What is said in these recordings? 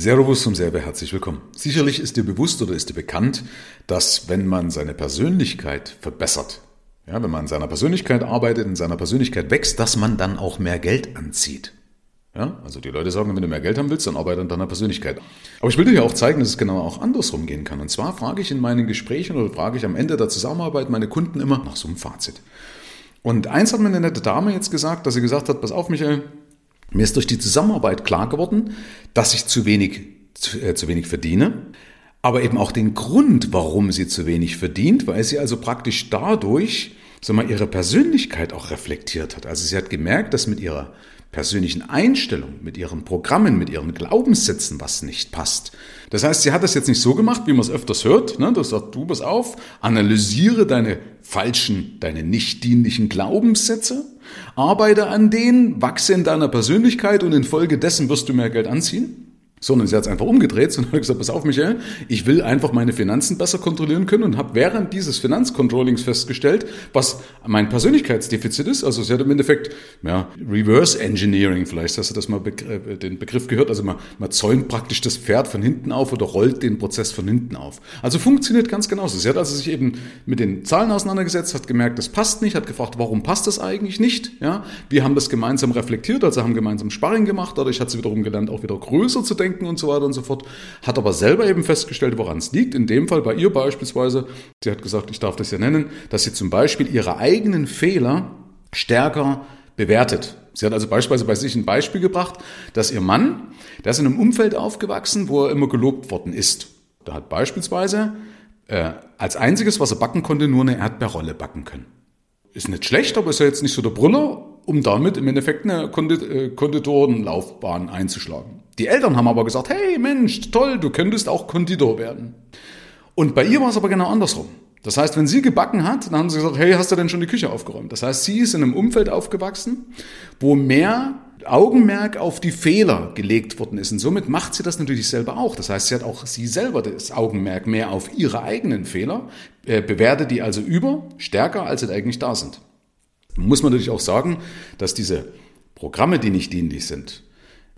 Servus zum Serbe, herzlich willkommen. Sicherlich ist dir bewusst oder ist dir bekannt, dass wenn man seine Persönlichkeit verbessert, ja, wenn man an seiner Persönlichkeit arbeitet, in seiner Persönlichkeit wächst, dass man dann auch mehr Geld anzieht. Ja, also die Leute sagen, wenn du mehr Geld haben willst, dann arbeite an deiner Persönlichkeit. Aber ich will dir ja auch zeigen, dass es genau auch andersrum gehen kann. Und zwar frage ich in meinen Gesprächen oder frage ich am Ende der Zusammenarbeit meine Kunden immer nach so einem Fazit. Und eins hat mir eine nette Dame jetzt gesagt, dass sie gesagt hat, pass auf Michael, mir ist durch die Zusammenarbeit klar geworden, dass ich zu wenig, zu, äh, zu wenig verdiene, aber eben auch den Grund, warum sie zu wenig verdient, weil sie also praktisch dadurch sag mal, ihre Persönlichkeit auch reflektiert hat. Also sie hat gemerkt, dass mit ihrer persönlichen Einstellung, mit ihren Programmen, mit ihren Glaubenssätzen was nicht passt. Das heißt, sie hat das jetzt nicht so gemacht, wie man es öfters hört. Ne? Das sagt, du pass auf, analysiere deine falschen, deine nicht dienlichen Glaubenssätze, arbeite an denen, wachse in deiner Persönlichkeit und infolgedessen wirst du mehr Geld anziehen sondern sie hat es einfach umgedreht und hat gesagt, pass auf Michael, ich will einfach meine Finanzen besser kontrollieren können und habe während dieses Finanzcontrollings festgestellt, was mein Persönlichkeitsdefizit ist. Also sie hat im Endeffekt ja, Reverse Engineering, vielleicht hast du das mal äh, den Begriff gehört, also man, man zäumt praktisch das Pferd von hinten auf oder rollt den Prozess von hinten auf. Also funktioniert ganz genauso. Sie hat also sich eben mit den Zahlen auseinandergesetzt, hat gemerkt, das passt nicht, hat gefragt, warum passt das eigentlich nicht? Ja, wir haben das gemeinsam reflektiert, also haben gemeinsam Sparring gemacht, dadurch hat sie wiederum gelernt, auch wieder größer zu denken denken und so weiter und so fort, hat aber selber eben festgestellt, woran es liegt. In dem Fall bei ihr beispielsweise, sie hat gesagt, ich darf das ja nennen, dass sie zum Beispiel ihre eigenen Fehler stärker bewertet. Sie hat also beispielsweise bei sich ein Beispiel gebracht, dass ihr Mann, der ist in einem Umfeld aufgewachsen, wo er immer gelobt worden ist. Da hat beispielsweise äh, als einziges, was er backen konnte, nur eine Erdbeerrolle backen können. Ist nicht schlecht, aber ist ja jetzt nicht so der Brüller, um damit im Endeffekt eine äh, Konditorenlaufbahn einzuschlagen. Die Eltern haben aber gesagt, hey Mensch, toll, du könntest auch Konditor werden. Und bei ihr war es aber genau andersrum. Das heißt, wenn sie gebacken hat, dann haben sie gesagt, hey, hast du denn schon die Küche aufgeräumt? Das heißt, sie ist in einem Umfeld aufgewachsen, wo mehr Augenmerk auf die Fehler gelegt worden ist. Und somit macht sie das natürlich selber auch. Das heißt, sie hat auch sie selber das Augenmerk mehr auf ihre eigenen Fehler, äh, bewertet die also über, stärker, als sie eigentlich da sind. Muss man natürlich auch sagen, dass diese Programme, die nicht dienlich sind,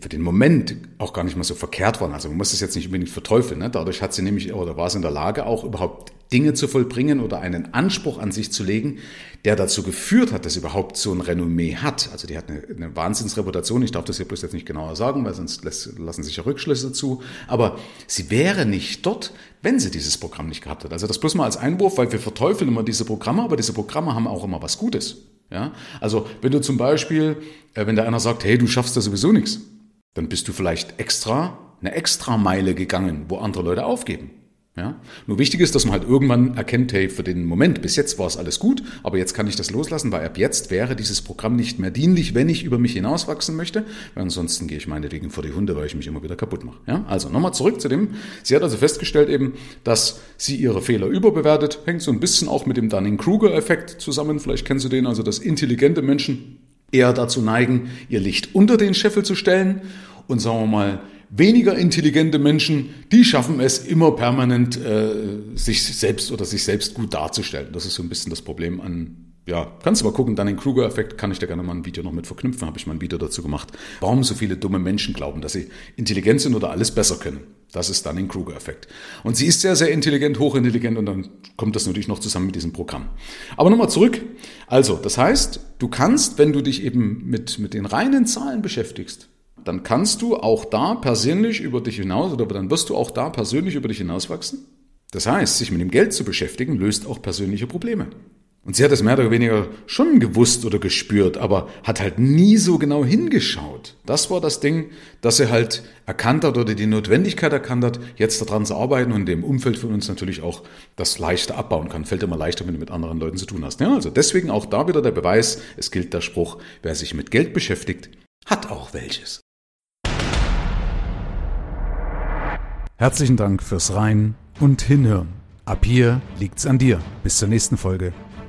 für den Moment auch gar nicht mal so verkehrt waren. Also man muss das jetzt nicht unbedingt verteufeln. Ne? Dadurch hat sie nämlich oder war sie in der Lage, auch überhaupt Dinge zu vollbringen oder einen Anspruch an sich zu legen, der dazu geführt hat, dass sie überhaupt so ein Renommee hat. Also die hat eine, eine Wahnsinnsreputation. Ich darf das hier bloß jetzt nicht genauer sagen, weil sonst lässt, lassen sich ja Rückschlüsse zu. Aber sie wäre nicht dort, wenn sie dieses Programm nicht gehabt hat. Also das bloß mal als Einwurf, weil wir verteufeln immer diese Programme, aber diese Programme haben auch immer was Gutes. Ja? Also wenn du zum Beispiel, äh, wenn da einer sagt, hey, du schaffst da sowieso nichts, dann bist du vielleicht extra eine extra Meile gegangen, wo andere Leute aufgeben. Ja? Nur wichtig ist, dass man halt irgendwann erkennt, hey, für den Moment, bis jetzt war es alles gut, aber jetzt kann ich das loslassen, weil ab jetzt wäre dieses Programm nicht mehr dienlich, wenn ich über mich hinauswachsen möchte, weil ansonsten gehe ich meinetwegen vor die Hunde, weil ich mich immer wieder kaputt mache. Ja? Also nochmal zurück zu dem, sie hat also festgestellt eben, dass sie ihre Fehler überbewertet, hängt so ein bisschen auch mit dem Dunning-Kruger-Effekt zusammen, vielleicht kennst du den, also dass intelligente Menschen eher dazu neigen, ihr Licht unter den Scheffel zu stellen und sagen wir mal, weniger intelligente Menschen, die schaffen es immer permanent, äh, sich selbst oder sich selbst gut darzustellen. Das ist so ein bisschen das Problem an, ja, kannst du mal gucken, dann den Kruger-Effekt, kann ich da gerne mal ein Video noch mit verknüpfen, habe ich mal ein Video dazu gemacht. Warum so viele dumme Menschen glauben, dass sie intelligent sind oder alles besser können. Das ist dann den Kruger-Effekt. Und sie ist sehr, sehr intelligent, hochintelligent und dann kommt das natürlich noch zusammen mit diesem Programm. Aber nochmal zurück. Also, das heißt, du kannst, wenn du dich eben mit, mit den reinen Zahlen beschäftigst, dann kannst du auch da persönlich über dich hinaus oder dann wirst du auch da persönlich über dich hinauswachsen. Das heißt, sich mit dem Geld zu beschäftigen, löst auch persönliche Probleme. Und sie hat es mehr oder weniger schon gewusst oder gespürt, aber hat halt nie so genau hingeschaut. Das war das Ding, dass sie halt erkannt hat oder die Notwendigkeit erkannt hat, jetzt daran zu arbeiten und dem Umfeld von uns natürlich auch das leichter abbauen kann. Fällt immer leichter, wenn du mit anderen Leuten zu tun hast. Ja, also deswegen auch da wieder der Beweis, es gilt der Spruch, wer sich mit Geld beschäftigt, hat auch welches. Herzlichen Dank fürs Rein und Hinhören. Ab hier liegt's an dir. Bis zur nächsten Folge.